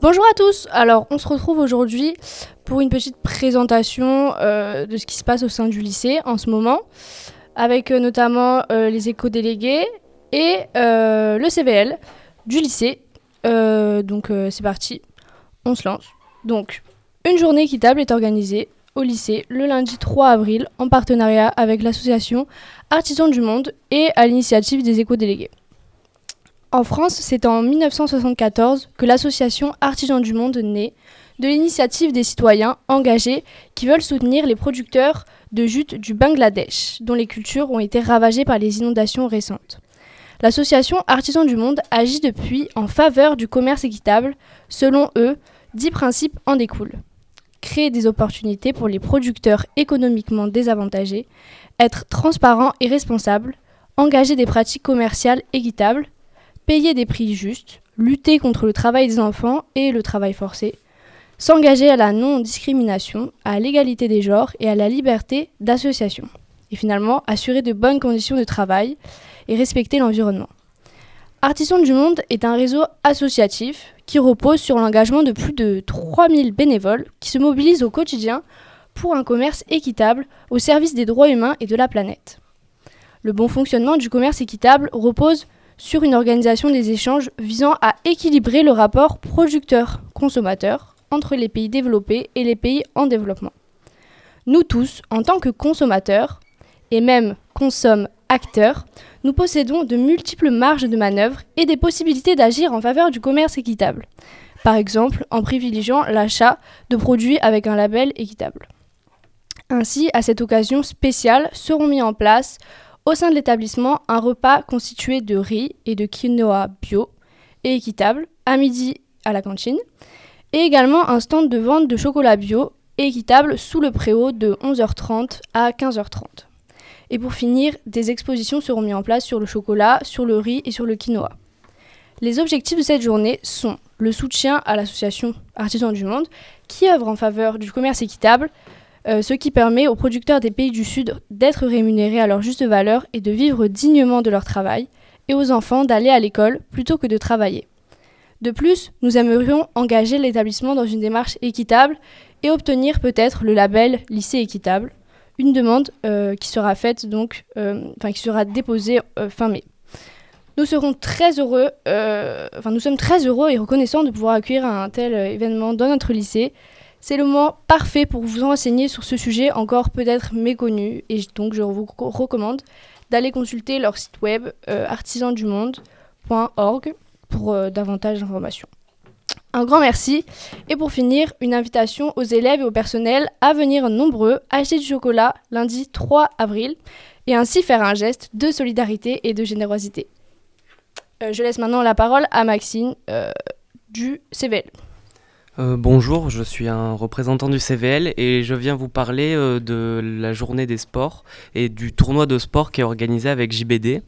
Bonjour à tous, alors on se retrouve aujourd'hui pour une petite présentation euh, de ce qui se passe au sein du lycée en ce moment, avec euh, notamment euh, les éco-délégués et le CVL du lycée. donc c'est parti, on se lance. Donc, une journée équitable est organisée au lycée le lundi 3 avril en partenariat avec l'association Artisans du Monde et à l'initiative des éco-délégués. En France, c'est en 1974 que l'association Artisans du Monde naît, de l'initiative des citoyens engagés qui veulent soutenir les producteurs de jute du Bangladesh, dont les cultures ont été ravagées par les inondations récentes. L'association Artisans du Monde agit depuis en faveur du commerce équitable. Selon eux, dix principes en découlent. Créer des opportunités pour les producteurs économiquement désavantagés, être transparent et responsable, engager des pratiques commerciales équitables, payer des prix justes, lutter contre le travail des enfants et le travail forcé, s'engager à la non-discrimination, à l'égalité des genres et à la liberté d'association. Et finalement, assurer de bonnes conditions de travail et respecter l'environnement. Artisans du Monde est un réseau associatif qui repose sur l'engagement de plus de 3000 bénévoles qui se mobilisent au quotidien pour un commerce équitable au service des droits humains et de la planète. Le bon fonctionnement du commerce équitable repose sur une organisation des échanges visant à équilibrer le rapport producteur-consommateur entre les pays développés et les pays en développement. Nous tous, en tant que consommateurs, et même consomme-acteurs, nous possédons de multiples marges de manœuvre et des possibilités d'agir en faveur du commerce équitable. Par exemple, en privilégiant l'achat de produits avec un label équitable. Ainsi, à cette occasion spéciale, seront mis en place au sein de l'établissement, un repas constitué de riz et de quinoa bio et équitable à midi à la cantine, et également un stand de vente de chocolat bio et équitable sous le préau de 11h30 à 15h30. Et pour finir, des expositions seront mises en place sur le chocolat, sur le riz et sur le quinoa. Les objectifs de cette journée sont le soutien à l'association Artisans du Monde, qui œuvre en faveur du commerce équitable, euh, ce qui permet aux producteurs des pays du Sud d'être rémunérés à leur juste valeur et de vivre dignement de leur travail, et aux enfants d'aller à l'école plutôt que de travailler. De plus, nous aimerions engager l'établissement dans une démarche équitable et obtenir peut-être le label lycée équitable, une demande euh, qui sera faite donc, euh, qui sera déposée fin mai. Nous serons très heureux, nous sommes très heureux et reconnaissants de pouvoir accueillir un tel événement dans notre lycée. C'est le moment parfait pour vous enseigner sur ce sujet encore peut-être méconnu et donc je vous recommande d'aller consulter leur site web euh, artisandumonde.org pour euh, davantage d'informations. Un grand merci et pour finir, une invitation aux élèves et au personnel à venir nombreux acheter du chocolat lundi 3 avril et ainsi faire un geste de solidarité et de générosité. Euh, je laisse maintenant la parole à Maxine du CVL. Euh, bonjour, je suis un représentant du CVL et je viens vous parler euh, de la journée des sports et du tournoi de sport qui est organisé avec JBD.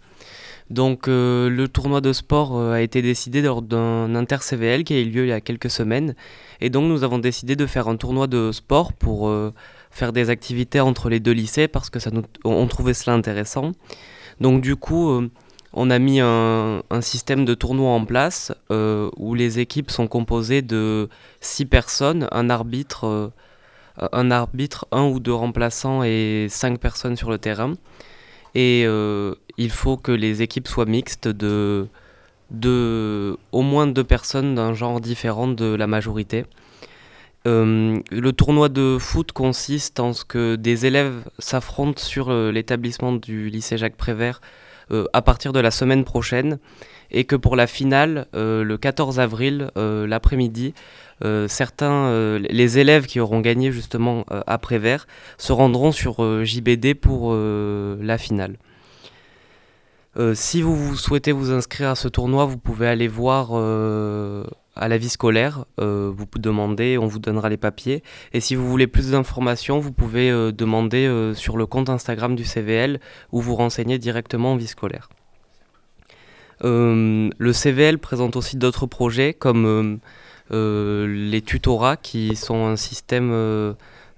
Donc euh, le tournoi de sport a été décidé lors d'un inter-CVL qui a eu lieu il y a quelques semaines et donc nous avons décidé de faire un tournoi de sport pour faire des activités entre les deux lycées parce que ça nous, on trouvait cela intéressant. Donc du coup on a mis un, système de tournoi en place euh, où les équipes sont composées de six personnes, un arbitre, euh, un arbitre, un ou deux remplaçants et cinq personnes sur le terrain. Et euh, il faut que les équipes soient mixtes de, de au moins deux personnes d'un genre différent de la majorité. le tournoi de foot consiste en ce que des élèves s'affrontent sur l'établissement du lycée Jacques Prévert à partir de la semaine prochaine et que pour la finale, euh, le 14 avril, euh, l'après-midi, certains, les élèves qui auront gagné justement après vert, se rendront sur JBD pour la finale. si vous souhaitez vous inscrire à ce tournoi, vous pouvez aller voir à la vie scolaire. Euh, vous pouvez demander, on vous donnera les papiers. Et si vous voulez plus d'informations, vous pouvez euh, demander euh, sur le compte Instagram du CVL ou vous renseigner directement en vie scolaire. le CVL présente aussi d'autres projets comme les tutorats qui sont un système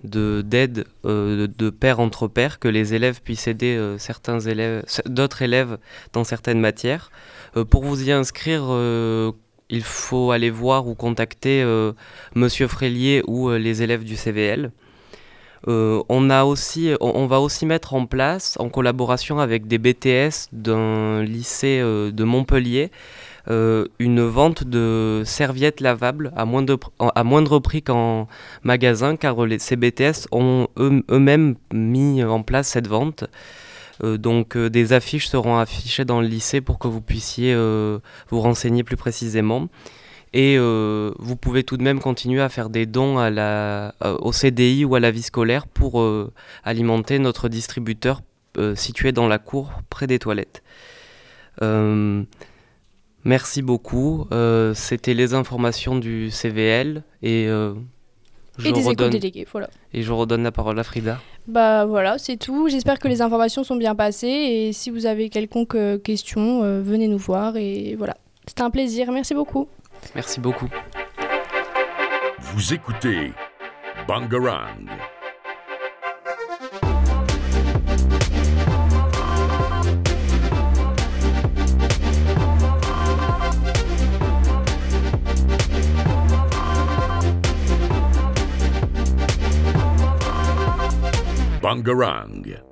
d'aide de, de, pair entre pairs, que les élèves puissent aider certains d'autres élèves dans certaines matières. pour vous y inscrire, il faut aller voir ou contacter Monsieur Frélier ou les élèves du CVL. Euh, on, a aussi, on, va aussi mettre en place, en collaboration avec des BTS d'un lycée euh, de Montpellier, euh, une vente de serviettes lavables à moindre, à prix qu'en magasin, car les, ces BTS ont eux-mêmes mis en place cette vente. Donc des affiches seront affichées dans le lycée pour que vous puissiez vous renseigner plus précisément. Et euh, vous pouvez tout de même continuer à faire des dons à la, euh, au CDI ou à la vie scolaire pour euh, alimenter notre distributeur situé dans la cour près des toilettes. merci beaucoup. C'était les informations du CVL et je et des redonne... voilà. Et je redonne la parole à Frida. Bah voilà, c'est tout. J'espère que les informations sont bien passées et si vous avez quelconque question, venez nous voir et voilà. C'était un plaisir. Merci beaucoup. Merci beaucoup. Vous écoutez Bangarang. Bangarang.